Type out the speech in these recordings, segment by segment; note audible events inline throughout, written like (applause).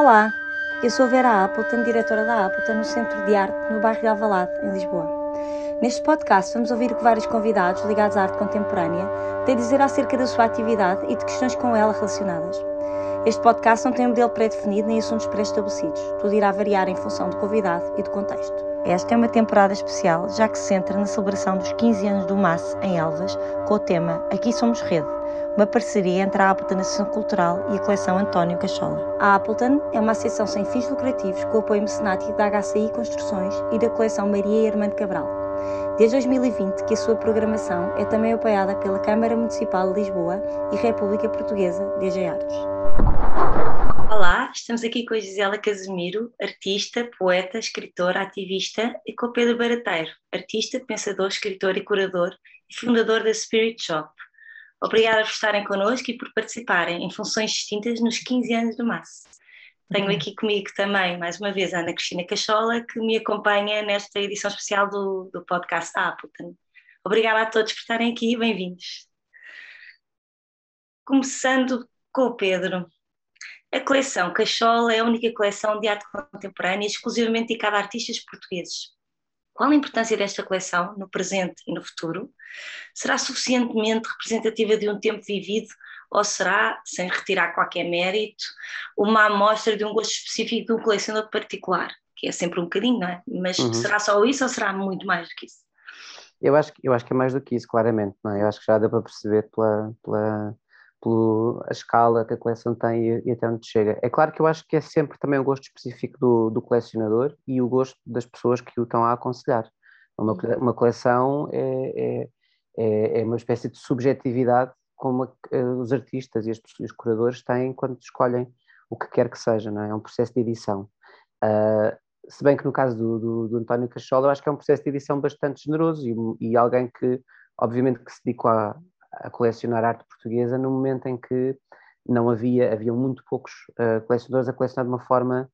Olá, eu sou Vera Appleton, diretora da Appleton no Centro de Arte no bairro de Alvalade, em Lisboa. Neste podcast vamos ouvir o que vários convidados ligados à arte contemporânea têm a dizer acerca da sua atividade e de questões com ela relacionadas. Este podcast não tem um modelo pré-definido nem assuntos pré-estabelecidos. Tudo irá variar em função do convidado e do contexto. Esta é uma temporada especial, já que se centra na celebração dos 15 anos do MAS em Elvas, com o tema Aqui Somos Rede, uma parceria entre a Appleton Associação Cultural e a coleção António Cachola. A Appleton é uma associação sem fins lucrativos com apoio mecenático da HCI Construções e da coleção Maria e Armando Cabral. Desde 2020 que a sua programação é também apoiada pela Câmara Municipal de Lisboa e República Portuguesa DG Artes. Olá, estamos aqui com a Gisela Casemiro, artista, poeta, escritora, ativista, e com o Pedro Barateiro, artista, pensador, escritor e curador e fundador da Spirit Shop. Obrigada por estarem connosco e por participarem em funções distintas nos 15 anos do MAS. Tenho uhum. aqui comigo também, mais uma vez, a Ana Cristina Cachola, que me acompanha nesta edição especial do, do podcast da Appleton. Obrigada a todos por estarem aqui e bem-vindos. Começando com o Pedro. A coleção Cachola é a única coleção de arte contemporânea exclusivamente dedicada a artistas portugueses. Qual a importância desta coleção no presente e no futuro? Será suficientemente representativa de um tempo vivido ou será, sem retirar qualquer mérito, uma amostra de um gosto específico de um colecionador particular? Que é sempre um bocadinho, não é? Mas uhum. será só isso ou será muito mais do que isso? Eu acho, eu acho que é mais do que isso, claramente. Não é? Eu acho que já deu para perceber pela, pela pela escala que a coleção tem e, e, até onde chega. É claro que eu acho que é sempre também o gosto específico do, do colecionador e o gosto das pessoas que o estão a aconselhar. Uma, uhum. uma coleção é, é, é, é uma espécie de subjetividade como a, eh, os artistas e, as, os curadores têm quando escolhem o que quer que seja, não é? É um processo de edição. Uh, se bem que no caso do, do, do, António Cachola, eu acho que é um processo de edição bastante generoso e, e alguém que, obviamente, que se dedicou a, a colecionar arte portuguesa no momento em que não havia, havia muito poucos uh, colecionadores a colecionar de uma forma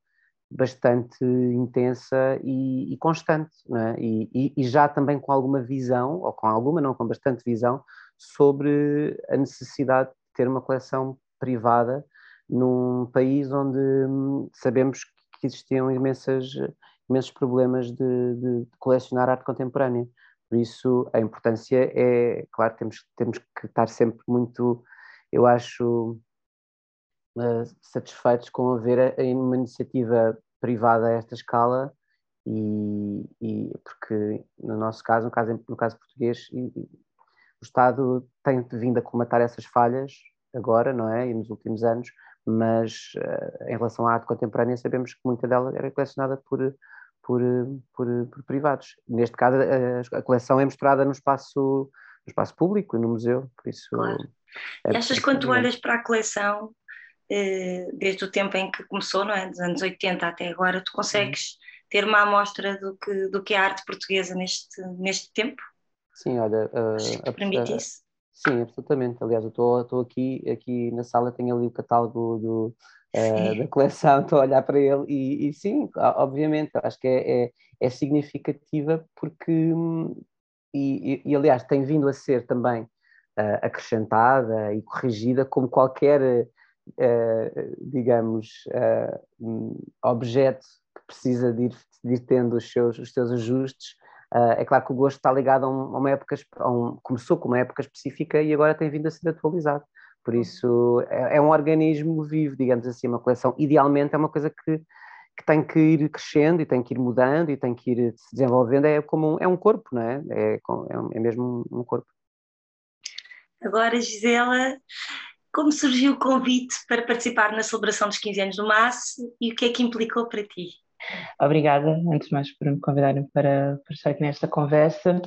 bastante intensa e, e constante, é? e, e, e, já também com alguma visão, ou com alguma, não, com bastante visão, sobre a necessidade de ter uma coleção privada num país onde hum, sabemos que existiam imensas, imensos problemas de, de colecionar arte contemporânea. Por isso, a importância é, claro, temos, temos que estar sempre muito, eu acho, uh, satisfeitos com haver uma iniciativa privada a esta escala e, e, porque no nosso caso, no caso, no caso português, e, o Estado tem vindo a comatar essas falhas agora, não é? E nos últimos anos, mas uh, em relação à arte contemporânea sabemos que muita dela era colecionada por por, por, por privados. Neste caso, a, a, coleção é mostrada no espaço, no espaço público no museu, por isso... Claro. É e achas quando tu olhas para a coleção, eh, desde o tempo em que começou, não é? dos anos 80 até agora, tu consegues uhum. ter uma amostra do que, do que é a arte portuguesa neste, neste tempo? Sim, olha... Uh, permite a, isso? Sim, absolutamente. Aliás, eu estou aqui, aqui na sala, tenho ali o catálogo do, uh, da coleção, (laughs) estou a olhar para ele e, e sim, obviamente, acho que é, é, é significativa porque, e, e, aliás, tem vindo a ser também uh, acrescentada e corrigida como qualquer, uh, digamos, objeto que precisa de ir, de ir tendo os seus, os seus ajustes. Uh, é claro que o gosto está ligado a, um, a uma época, a um, começou com uma época específica e agora tem vindo a ser atualizado. Por isso, é, é, um organismo vivo, digamos assim, uma coleção. Idealmente é uma coisa que, que tem que ir crescendo e tem que ir mudando e tem que ir se desenvolvendo. É como um, é um corpo, não é? É, é, é mesmo um corpo. Agora, Gisela, como surgiu o convite para participar na celebração dos 15 anos do MAS e o que é que implicou para ti? Obrigada, antes de mais, por me convidarem para, para estar aqui nesta conversa.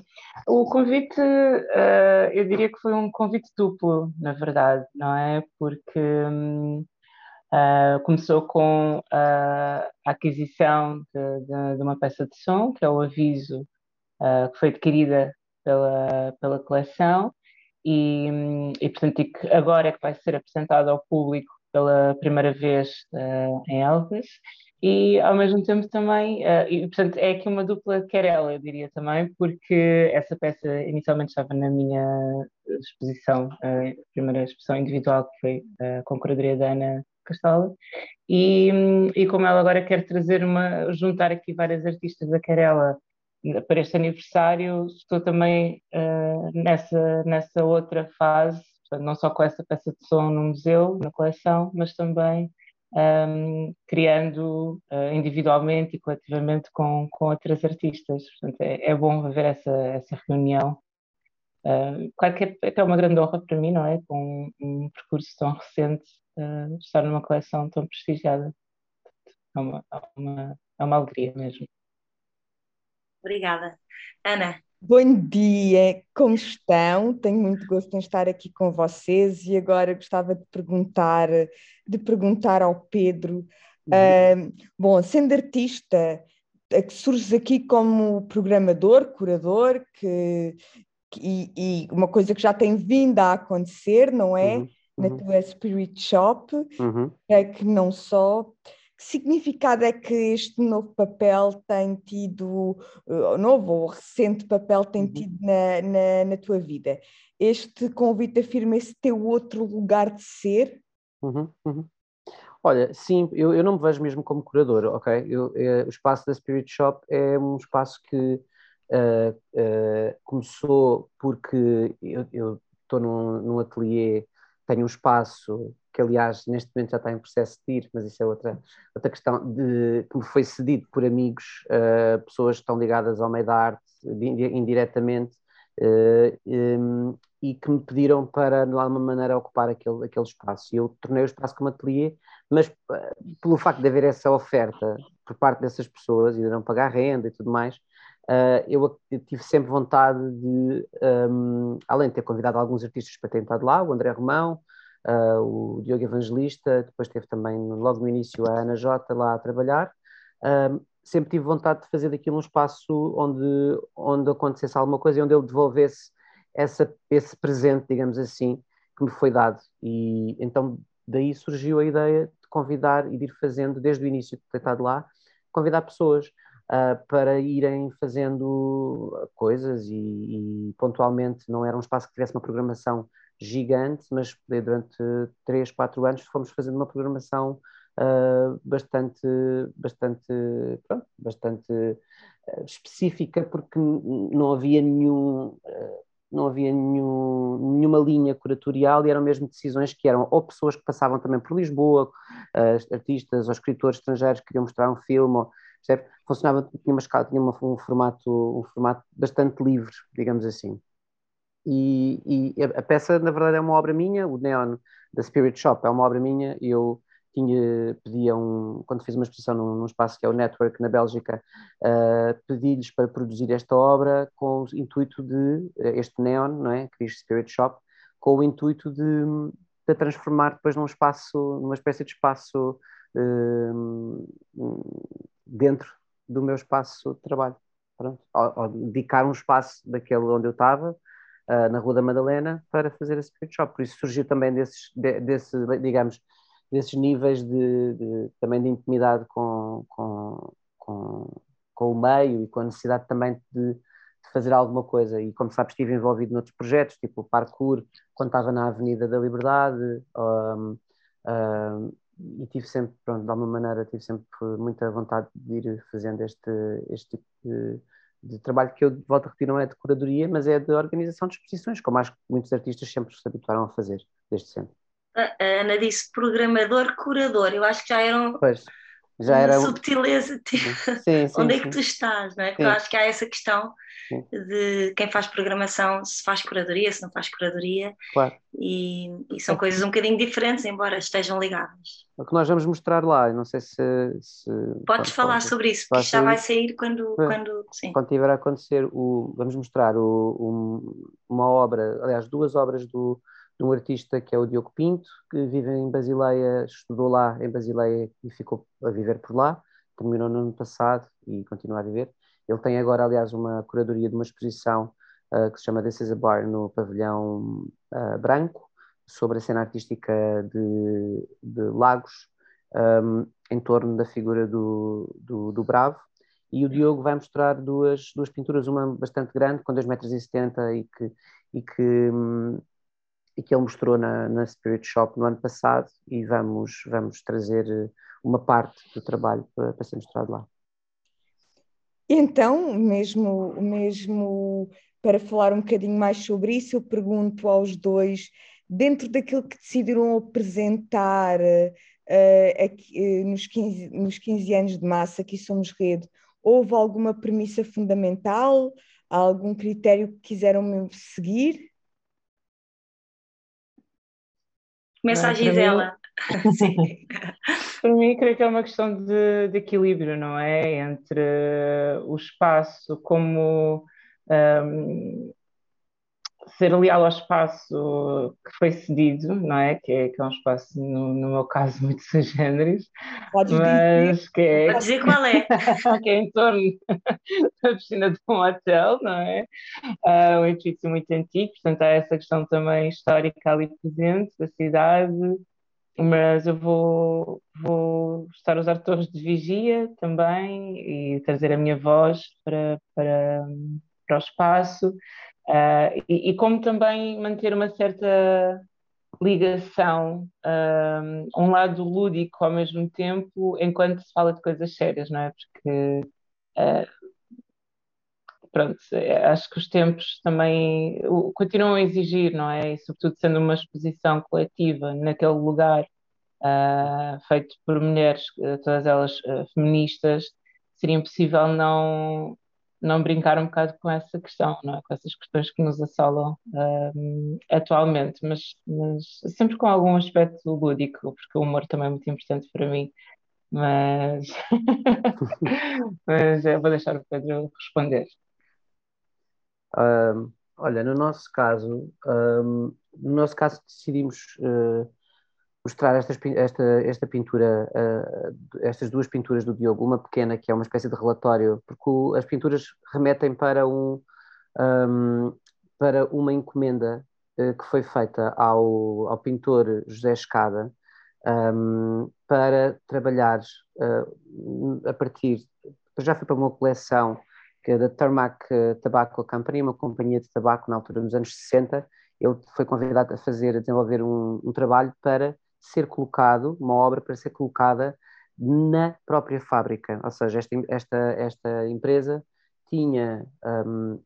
O convite, uh, eu diria que foi um convite duplo, na verdade, não é? Porque uh, eh, começou com a aquisição de, de, de, uma peça de som, que é o aviso, uh, que foi adquirida pela, pela coleção, e, hum, e portanto, e agora é que vai ser apresentado ao público pela primeira vez em Elvas e ao mesmo tempo também, uh, e, portanto, é aqui uma dupla querela, eu diria também, porque essa peça inicialmente estava na minha exposição, a primeira exposição individual, que foi uh, com a curadoria da Ana Castola, e, e como ela agora quer trazer uma, juntar aqui várias artistas da Querela para este aniversário, estou também uh, nessa, nessa outra fase, portanto, não só com essa peça de som no museu, na coleção, mas também um, criando uh, individualmente e coletivamente com, com outras artistas. Portanto, é, é bom haver essa, essa reunião. Uh, claro que é, é uma grande honra para mim, não é? Com um, um percurso tão recente, uh, estar numa coleção tão prestigiada. É uma, é uma, é uma alegria mesmo. Obrigada. Ana. Bom dia, como estão? Tenho muito gosto em estar aqui com vocês e agora gostava de perguntar, de perguntar ao Pedro. Uhum. Uh, bom, sendo artista, que surges aqui como programador, curador, que, que e, e, uma coisa que já tem vindo a acontecer, não é? Uhum. Na uhum. tua Spirit Shop, uhum. é que não só que significado é que este novo papel tem tido, o novo ou recente papel tem uhum. tido na, na, na, tua vida? Este convite afirma esse teu outro lugar de ser? Uhum, uhum. Olha, sim, eu, eu não me vejo mesmo como curador, ok? Eu, é, o espaço da Spirit Shop é um espaço que uh, uh, começou porque eu estou num, num ateliê, tenho um espaço que aliás neste momento já está em processo de ir, mas isso é outra, outra questão, de, que me foi cedido por amigos, uh, pessoas que estão ligadas ao meio da arte indiretamente uh, eh, um, e que me pediram para de alguma maneira ocupar aquele, aquele espaço. E eu tornei o espaço como ateliê, mas uh, pelo facto de haver essa oferta por parte dessas pessoas e de não pagar renda e tudo mais, eu, eu, tive sempre vontade de, um, além de ter convidado alguns artistas para ter entrado lá, o André Romão, uh, o Diogo Evangelista, depois teve também logo no início a Ana Jota lá a trabalhar. Uh, sempre tive vontade de fazer daquilo um espaço onde, onde acontecesse alguma coisa e onde ele devolvesse essa, esse presente, digamos assim, que me foi dado. E então daí surgiu a ideia de convidar e de ir fazendo, desde o início de ter estado lá, convidar pessoas uh, para irem fazendo coisas e, e, pontualmente não era um espaço que tivesse uma programação gigante, mas durante 3, 4 anos fomos fazendo uma programação uh, bastante, bastante, pronto, bastante uh, específica, porque não havia nenhum. Uh, não havia nenhum, nenhuma linha curatorial e eram mesmo decisões que eram ou pessoas que passavam também por Lisboa, artistas ou escritores estrangeiros que queriam mostrar um filme, ou, funcionava, tinha uma escala, tinha uma, um, formato, um formato bastante livre, digamos assim. E, e, a peça, na verdade, é uma obra minha, o Neon da Spirit Shop é uma obra minha. Eu tinha, pedia um, quando fiz uma exposição num, num espaço que é o Network na Bélgica, uh, pedi-lhes para produzir esta obra com o intuito de, este Neon, não é? Que diz Spirit Shop, com o intuito de, de transformar depois num espaço, numa espécie de espaço uh, dentro do meu espaço de trabalho. Pronto. Ou dedicar um espaço daquele onde eu estava uh, na Rua da Madalena para fazer a Spirit Shop. Por isso surgiu também desses, de, desse, digamos, desses níveis de, de, também de intimidade com, com, com, com, o meio e com a necessidade também de, de, fazer alguma coisa. E como sabes, estive envolvido noutros projetos, tipo o Parkour, quando estava na Avenida da Liberdade, um, um, e tive sempre, pronto, de alguma maneira, tive sempre muita vontade de ir fazendo este, este tipo de de trabalho que eu volto a repetir não é de curadoria, mas é de organização de exposições, como acho que muitos artistas sempre se habituaram a fazer, desde sempre. A Ana disse programador, curador, eu acho que já eram pois, já era subtileza sim, sim, (laughs) onde sim, é que tu estás, não é? Porque eu acho que há essa questão de quem faz programação, se faz curadoria, se não faz curadoria, claro. e, e são coisas um bocadinho diferentes, embora estejam ligadas. É o que nós vamos mostrar lá, não sei se. se Podes falar pode, sobre isso, porque já vai sair quando. É. Quando, sim. quando tiver a acontecer, o, vamos mostrar o, um, uma obra, aliás, duas obras do, de um artista que é o Diogo Pinto, que vive em Basileia, estudou lá em Basileia e ficou a viver por lá, terminou no ano passado e continua a viver. Ele tem agora, aliás, uma curadoria de uma exposição uh, que se chama This is Bar no pavilhão uh, branco, sobre a cena artística de, de Lagos, um, em torno da figura do, do, do, Bravo. E o Diogo vai mostrar duas, duas pinturas, uma bastante grande, com 2,70 metros e que, e que, e que ele mostrou na, na Spirit Shop no ano passado e vamos, vamos trazer eh, uma parte do trabalho para, para ser mostrado lá. Então, mesmo, mesmo para falar um bocadinho mais sobre isso, eu pergunto aos dois, dentro daquilo que decidiram apresentar uh, aqui, uh, nos, 15, nos 15 anos de massa, aqui somos rede, houve alguma premissa fundamental, algum critério que quiseram seguir? Começa a Gisela. (laughs) Sim. Para mim, creio que é uma questão de, de equilíbrio, não é? Entre o espaço como um, ser leal ao espaço que foi cedido, não é? Que é, que é um espaço, no, no meu caso, (laughs) muito sui generis, Podes mas dizer. que é, Pode dizer qual é. (laughs) que é em torno (laughs) da piscina de um hotel, não é? Uh, um edifício muito antigo, portanto há essa questão também histórica ali presente da cidade, mas eu vou, vou estar a usar torres de vigia também e trazer a minha voz para, para, para o espaço. Uh, e, e, como também manter uma certa ligação, um, um lado lúdico ao mesmo tempo, enquanto se fala de coisas sérias, não é? Porque, uh, pronto, acho que os tempos também continuam a exigir, não é? E, sobretudo sendo uma exposição coletiva naquele lugar, uh, feito por mulheres, todas elas feministas, seria impossível não não brincar um bocado com essa questão, não é? com essas questões que nos assolam um, atualmente, mas, mas, sempre com algum aspecto lúdico, porque o humor também é muito importante para mim. Mas, (laughs) mas vou deixar o Pedro responder. Um, olha, no nosso caso, um, no nosso caso decidimos uh, mostrar estas, esta, esta pintura, uh, estas duas pinturas do Diogo, uma pequena que é uma espécie de relatório, porque o, as pinturas remetem para, um, um para uma encomenda uh, que foi feita ao, ao pintor José Escada um, para trabalhar uh, a partir, já foi para uma coleção que é da Tarmac Tobacco Company, uma companhia de tabaco na altura dos anos 60, ele foi convidado a fazer, a desenvolver um, um trabalho para ser colocado, uma obra para ser colocada na própria fábrica. Ou seja, esta, esta, esta empresa tinha, um,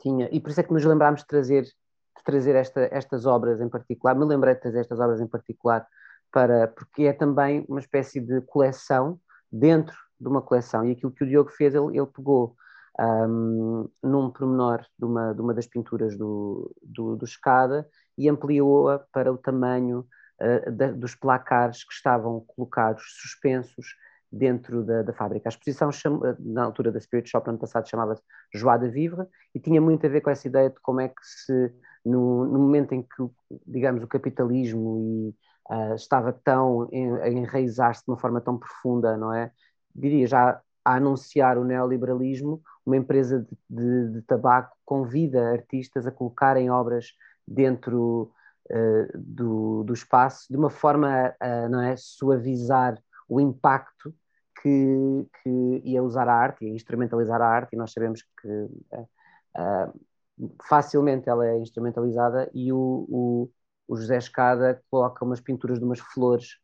tinha, e por isso é que nos lembrámos de trazer, de trazer esta, estas obras em particular, me lembrei de trazer estas obras em particular, para, porque é também uma espécie de coleção dentro de uma coleção. E aquilo que o Diogo fez, ele, ele pegou um, num pormenor de uma, de uma das pinturas do, do, do Escada e ampliou-a para o tamanho dos placares que estavam colocados suspensos dentro da, da fábrica. A exposição, na altura da Spirit Shop, ano passado, chamava-se Joie de Vivre e tinha muito a ver com essa ideia de como é que se, no, no momento em que, digamos, o capitalismo e, uh, estava tão a enraizar-se de uma forma tão profunda, não é? Diria já a anunciar o neoliberalismo, uma empresa de, de, de tabaco convida artistas a colocarem obras dentro uh, do, do espaço de uma forma a não é, suavizar o impacto que, que ia usar a arte, ia instrumentalizar a arte, e nós sabemos que uh, facilmente ela é instrumentalizada, e o, o, o, José Escada coloca umas pinturas de umas flores,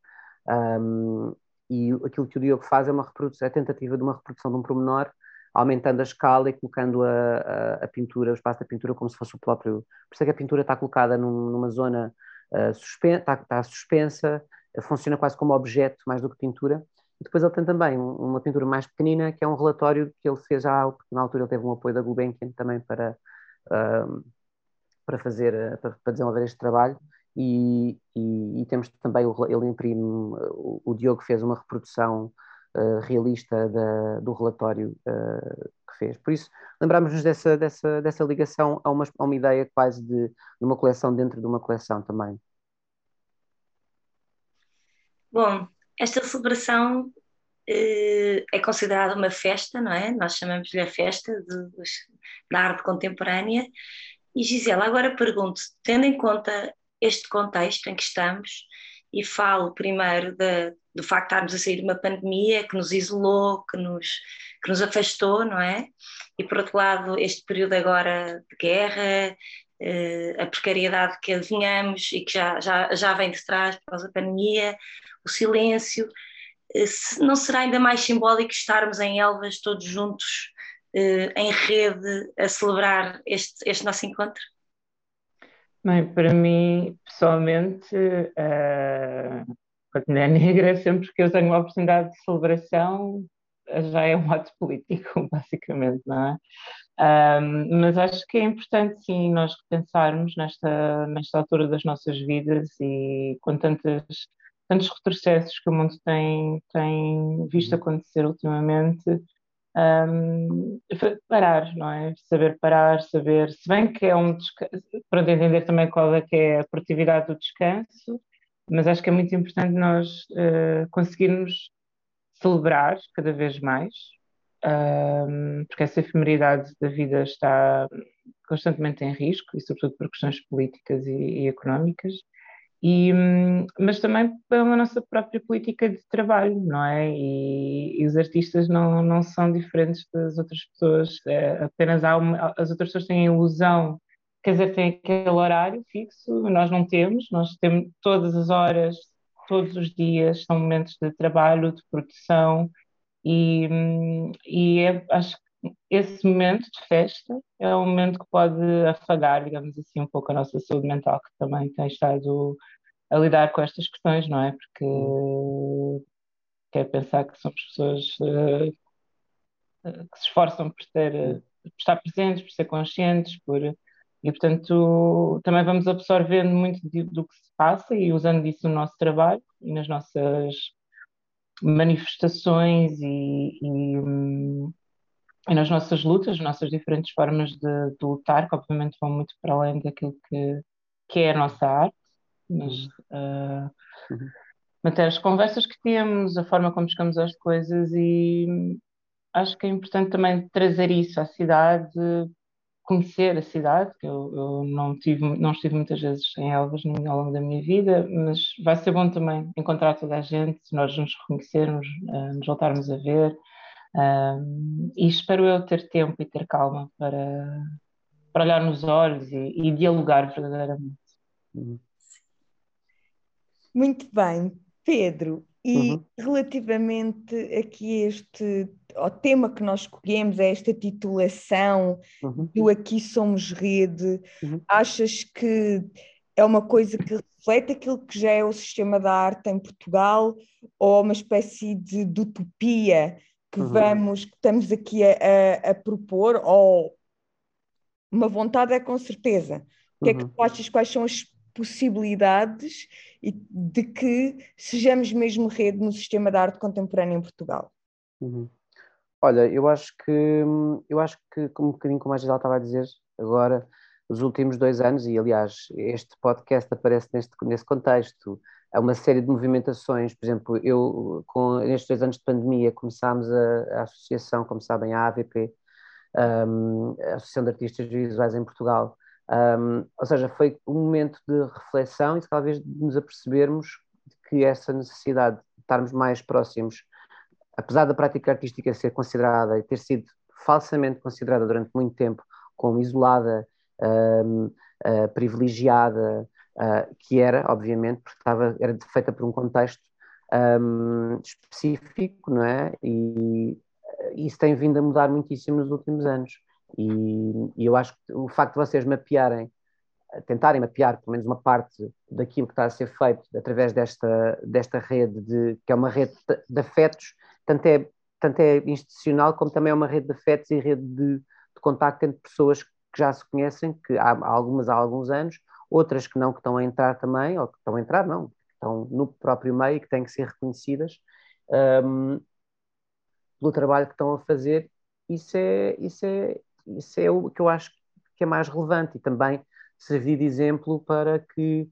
um, e aquilo que o Diogo faz é uma reprodução, é a tentativa de uma reprodução de um promenor aumentando a escala e colocando a, a, a, pintura, o espaço da pintura como se fosse o próprio. Por isso é que a pintura está colocada num, numa zona uh, suspensa, está, está suspensa, uh, funciona quase como objeto mais do que pintura. E depois ele tem também um, uma pintura mais pequenina, que é um relatório que ele fez já, na altura ele teve um apoio da Gulbenkian também para, uh, para fazer, para, para, desenvolver este trabalho. E, e, e temos também, o, ele imprime, o, o Diogo fez uma reprodução uh, realista da, do relatório uh, que fez. Por isso, lembramos-nos dessa, dessa, dessa ligação a uma, a uma ideia quase de, de uma coleção dentro de uma coleção também. Bom, esta celebração eh, é considerada uma festa, não é? Nós chamamos-lhe a festa de, de, da arte contemporânea. E Gisela, agora pergunto, tendo em conta este contexto em que estamos, e falo primeiro de, do facto de estarmos a sair de uma pandemia que nos isolou, que nos, que nos afastou, não é? E por outro lado, este período agora de guerra, a precariedade que adivinhamos e que já, já, já vem de trás por causa da pandemia, o silêncio. não será ainda mais simbólico estarmos em Elvas todos juntos, em rede, a celebrar este, este nosso encontro? Bem, para mim, pessoalmente, uh, a mulher negra, sempre que eu tenho uma oportunidade de celebração, já é um (laughs) ato político, basicamente, não é? Um, mas acho que é importante, sim, nós pensarmos nesta, nesta altura das nossas vidas e com tantas, tantos retrocessos que o mundo tem, tem visto uhum. acontecer ultimamente, um, parar, não é? Saber parar, saber, se bem que é um para entender também qual é que é a produtividade do descanso, mas acho que é muito importante nós uh, conseguirmos celebrar cada vez mais, um, porque essa efemeridade da vida está constantemente em risco, e sobretudo por questões políticas e, e económicas, e, hum, mas também pela nossa própria política de trabalho, não é? E, e, os artistas não, não são diferentes das outras pessoas, é, apenas uma, as outras pessoas têm a ilusão, quer dizer, têm aquele horário fixo, nós não temos, nós temos todas as horas, todos os dias, são momentos de trabalho, de produção, e, e é, acho que esse momento de festa é um momento que pode afagar, digamos assim, um pouco a nossa saúde mental, que também tem estado a lidar com estas questões, não é? Porque quer pensar que somos pessoas uh, que se esforçam por, ter, por estar presentes, por ser conscientes, por, e portanto também vamos absorvendo muito do que se passa e usando isso no nosso trabalho e nas nossas manifestações e, e, e nas nossas lutas, nas nossas diferentes formas de, de, lutar, que obviamente vão muito para além daquilo que, que é a nossa arte, mas uh, uhum. manter as conversas que temos, a forma como chegamos às coisas e acho que é importante também trazer isso à cidade, conhecer a cidade, que eu, eu não, tive, não estive muitas vezes em Elvas ao longo da minha vida, mas vai ser bom também encontrar toda a gente, nós nos reconhecermos, uh, nos voltarmos a ver. Um, e espero eu ter tempo e ter calma para, para olhar nos olhos e, e dialogar verdadeiramente. Uhum. Muito bem, Pedro. E uhum. relativamente aqui este ao tema que nós escolhemos, é esta titulação uhum. do Aqui Somos Rede, uhum. achas que é uma coisa que reflete aquilo que já é o sistema da arte em Portugal ou uma espécie de, de utopia que uhum. vamos, que estamos aqui a, a, a, propor, ou uma vontade é com certeza. O que é que uhum. tu achas? Quais são as possibilidades de que sejamos mesmo rede no sistema da arte contemporânea em Portugal? Uhum. Olha, eu acho que eu acho que, um bocadinho como a Gisela estava a dizer agora, os últimos dois anos, e aliás, este podcast aparece neste, nesse contexto, há uma série de movimentações, por exemplo, eu, com, nestes dois anos de pandemia, começámos a, a associação, como sabem, a AVP, um, a Associação de Artistas Visuais em Portugal, um, ou seja, foi um momento de reflexão e talvez de nos apercebermos que essa necessidade de estarmos mais próximos, apesar da prática artística ser considerada e ter sido falsamente considerada durante muito tempo como isolada, um, uh, privilegiada, uh, que era, obviamente, porque estava, era feita por um contexto um, específico, não é? E isso tem vindo a mudar muitíssimo nos últimos anos. E, e eu acho que o facto de vocês mapearem, tentarem mapear pelo menos uma parte daquilo que está a ser feito através desta, desta rede, de, que é uma rede de afetos, tanto é, tanto é institucional como também é uma rede de afetos e rede de, de contacto entre pessoas que já se conhecem, que há algumas há alguns anos, outras que não, que estão a entrar também, ou que estão a entrar, não, que estão no próprio meio e que têm que ser reconhecidas um, pelo trabalho que estão a fazer. Isso é, isso, é, isso é o que eu acho que é mais relevante e também servir de exemplo para que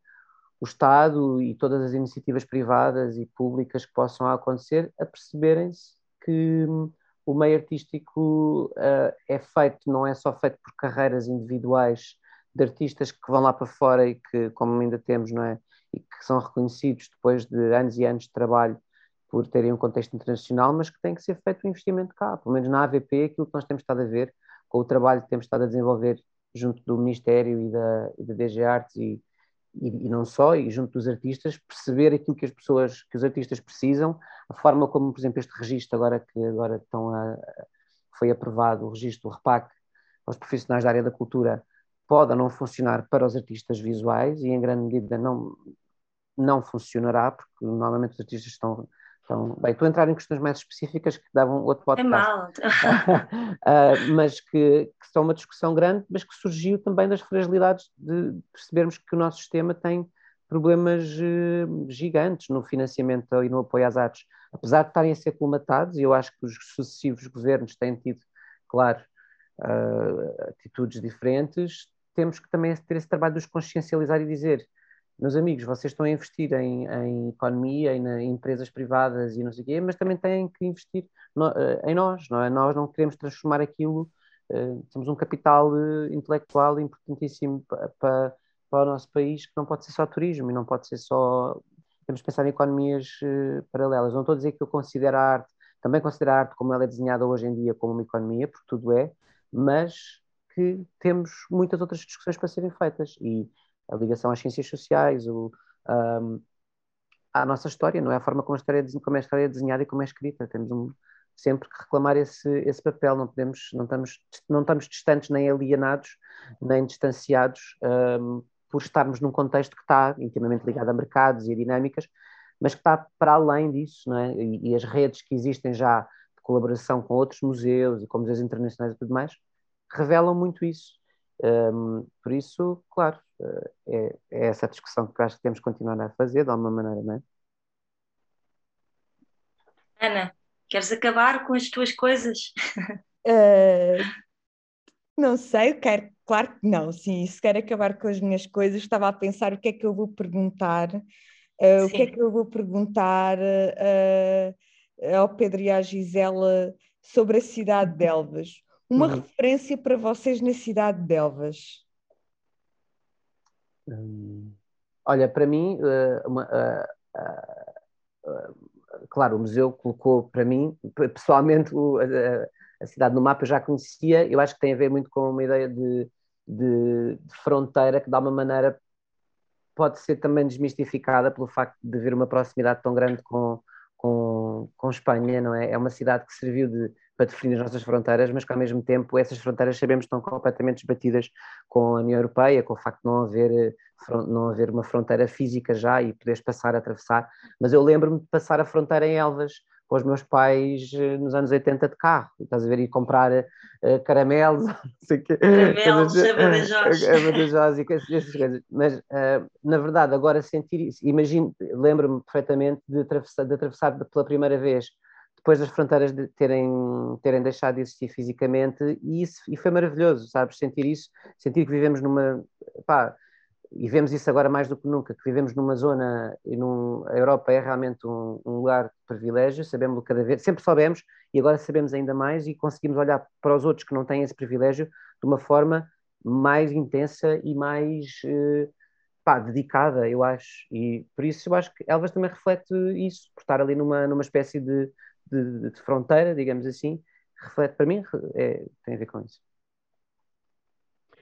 o Estado e todas as iniciativas privadas e públicas que possam acontecer aperceberem-se que hum, o meio artístico uh, é feito, não é só feito por carreiras individuais de artistas que vão lá para fora e que, como ainda temos, não é? E que são reconhecidos depois de anos e anos de trabalho por terem um contexto internacional, mas que tem que ser feito um investimento cá. Pelo menos na AVP, aquilo que nós temos estado a ver, com o trabalho que temos estado a desenvolver junto do Ministério e da, e da DG Artes e, e, e, não só, e junto dos artistas, perceber aquilo que as pessoas, que os artistas precisam, a forma como, por exemplo, este registro agora que agora estão a, foi aprovado, o registro do REPAC aos profissionais da área da cultura, pode ou não funcionar para os artistas visuais e em grande medida não, não funcionará, porque normalmente os artistas estão então, bem, estou a entrar em questões mais específicas que davam outro é podcast. É mal. uh, mas que, que são uma discussão grande, mas que surgiu também das fragilidades de percebermos que o nosso sistema tem problemas uh, gigantes no financiamento e no apoio às artes. Apesar de estarem a ser colmatados, e eu acho que os sucessivos governos têm tido, claro, uh, atitudes diferentes, temos que também ter esse trabalho de os consciencializar e dizer meus amigos, vocês estão a investir em, em economia, em, em, empresas privadas e não sei o quê, mas também têm que investir no, eh, em nós, não é? Nós não queremos transformar aquilo, uh, temos um capital uh, intelectual importantíssimo para, o nosso país, que não pode ser só turismo e não pode ser só. Temos que pensar em economias uh, paralelas. Não estou a dizer que eu considero a arte, também considero a arte como ela é desenhada hoje em dia como uma economia, porque tudo é, mas que temos muitas outras discussões para serem feitas e a ligação às ciências sociais, o, um, à nossa história, não é a forma como a história, é, como a história é desenhada e como é escrita. Temos um, sempre que reclamar esse, esse papel, não podemos, não estamos, não estamos distantes nem alienados, nem distanciados um, por estarmos num contexto que está intimamente ligado a mercados e a dinâmicas, mas que está para além disso, não é? E, e as redes que existem já de colaboração com outros museus e com museus internacionais e tudo mais, revelam muito isso. Um, por isso, claro, eh, é, é, essa discussão que eu acho que temos que continuar a fazer de alguma maneira, não é? Ana, queres acabar com as tuas coisas? Uh, (laughs) não sei, quero, claro que não, sim, se quer acabar com as minhas coisas, estava a pensar o que é que eu vou perguntar, uh, o que é que eu vou perguntar uh, ao Pedro e à Gisela sobre a cidade de Elvas. Uma uhum. referência para vocês na cidade de Elvas. Hum, olha, para mim, uh, uma, uh, uh, claro, o museu colocou para mim, pessoalmente, o, a, cidade no mapa eu já conhecia, eu acho que tem a ver muito com uma ideia de, de, de fronteira que, de alguma maneira, pode ser também desmistificada pelo facto de haver uma proximidade tão grande com, com, com Espanha, não é? É uma cidade que serviu de para definir as nossas fronteiras, mas que ao mesmo tempo essas fronteiras sabemos estão completamente desbatidas com a União Europeia, com o facto de não haver, eh, não haver uma fronteira física já e poderes passar a atravessar. Mas eu lembro-me de passar a fronteira em Elvas com os meus pais eh, nos anos 80 de carro, estás a ver, e comprar uh, caramelos, (laughs) não sei o quê. Caramelos, abadajosos. (laughs) e essas coisas. Mas, uh, na verdade, agora sentir isso, imagino, lembro-me perfeitamente de atravessar, de atravessar pela primeira vez depois das fronteiras de terem, terem deixado de existir fisicamente, e isso e foi maravilhoso, sabes? Sentir isso, sentir que vivemos numa. Pá, e vemos isso agora mais do que nunca, que vivemos numa zona e num, a Europa é realmente um, um lugar de privilégio, sabemos cada vez, sempre soubemos e agora sabemos ainda mais e conseguimos olhar para os outros que não têm esse privilégio de uma forma mais intensa e mais eh, pá, dedicada, eu acho. E por isso eu acho que Elvas também reflete isso, por estar ali numa, numa espécie de, de, de fronteira, digamos assim, reflete para mim, é, tem a ver com isso.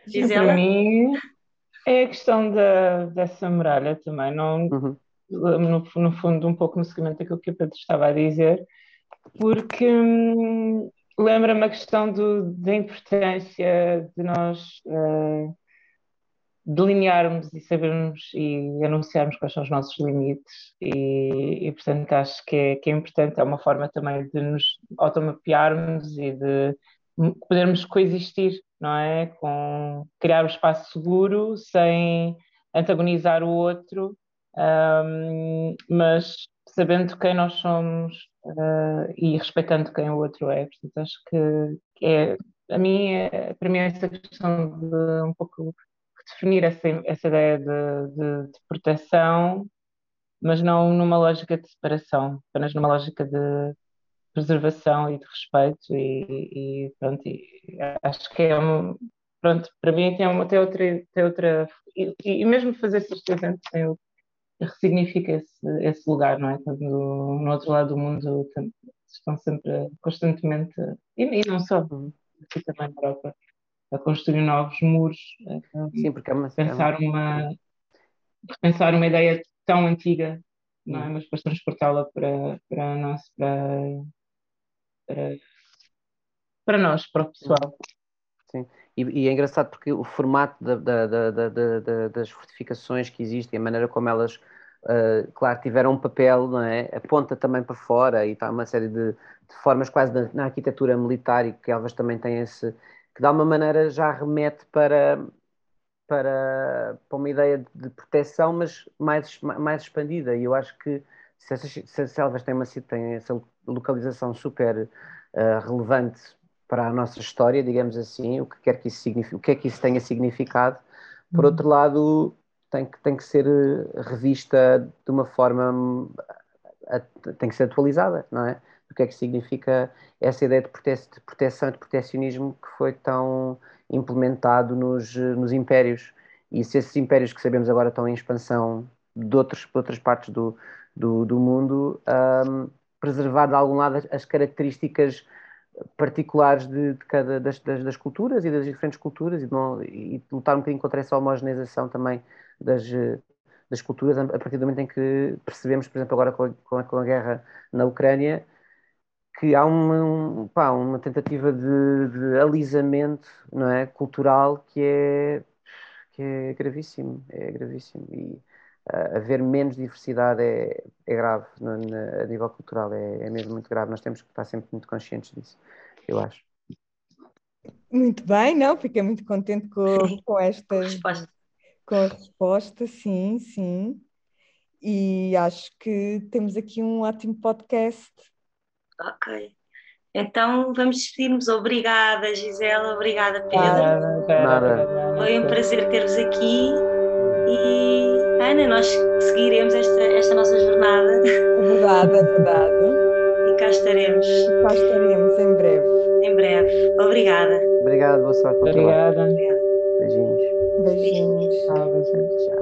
Gisela? Para mim é a questão da, dessa muralha também, não, uhum. no, no, fundo um pouco no seguimento daquilo que o Pedro estava a dizer, porque hum, lembra-me a questão do, da importância de nós uh, delinearmos e sabermos e anunciarmos quais são os nossos limites e, e portanto acho que é, que é importante, é uma forma também de nos automapearmos e de podermos coexistir, não é? Com criar um espaço seguro sem antagonizar o outro, um, mas sabendo quem nós somos uh, e respeitando quem o outro é. Portanto, acho que é, a mim, é, para mim, é essa questão de um pouco definir essa, essa ideia de, de, de, proteção, mas não numa lógica de separação, apenas numa lógica de preservação e de respeito e, e pronto, e acho que é um, pronto, para mim tem, uma, tem outra, tem outra e, e mesmo fazer esses exemplos tem, ressignifica esse, esse lugar, não é? Quando no outro lado do mundo estão sempre constantemente, e, e não só, aqui também na Europa, a construir novos muros, a, Sim, porque é uma, pensar é uma... uma uma ideia tão antiga, não é? Hum. mas depois transportá-la para, para nós, para, para, para nós, para o pessoal. Sim. E, e, é engraçado porque o formato da, da, da, das fortificações que existem, a maneira como elas, uh, claro, tiveram um papel, não é? aponta também para fora e está uma série de, de formas quase na, na, arquitetura militar e que elas também têm esse, que dá uma maneira já remete para, para, para uma ideia de proteção, mas mais, mais expandida. E eu acho que se, essas, se as selvas têm, uma, têm essa localização super uh, relevante para a nossa história, digamos assim, o que quer que isso signifique, o que é que isso tenha significado. Por uhum. outro lado, tem que, tem que ser eh, revista de uma forma tem que ser atualizada, não é? O que é que significa essa ideia de, prote de proteção e de protecionismo que foi tão implementado nos, nos impérios. E se esses impérios que sabemos agora estão em expansão de, outros, de outras partes do, do, do mundo, um, preservar de algum lado as características particulares de, de cada das, das, das, culturas e das diferentes culturas e, não, e lutar um bocadinho contra essa homogeneização também das, das culturas a partir do momento em que percebemos, por exemplo, agora com a, com a guerra na Ucrânia, que há uma, pá, uma tentativa de, de, alisamento não é, cultural que é, que é gravíssimo, é gravíssimo. E uh, haver menos diversidade é, é grave no, na, a nível cultural, é, é mesmo muito grave. Nós temos que estar sempre muito conscientes disso, eu acho. Muito bem, não? Fiquei muito contente com, com esta resposta. Com a resposta, sim, sim. E acho que temos aqui um ótimo podcast Ok. Então vamos despedir-nos. Obrigada, Gisela. Obrigada, Pedro. Nada. Foi um prazer ter-vos aqui. E Ana, nós seguiremos esta, esta nossa jornada. Verdade, é verdade. E cá estaremos. E cá estaremos em breve. Em breve. Obrigada. Obrigado, boa sorte. Obrigada. Beijinhos. Beijinhos. Tchau, beijinhos. Tchau.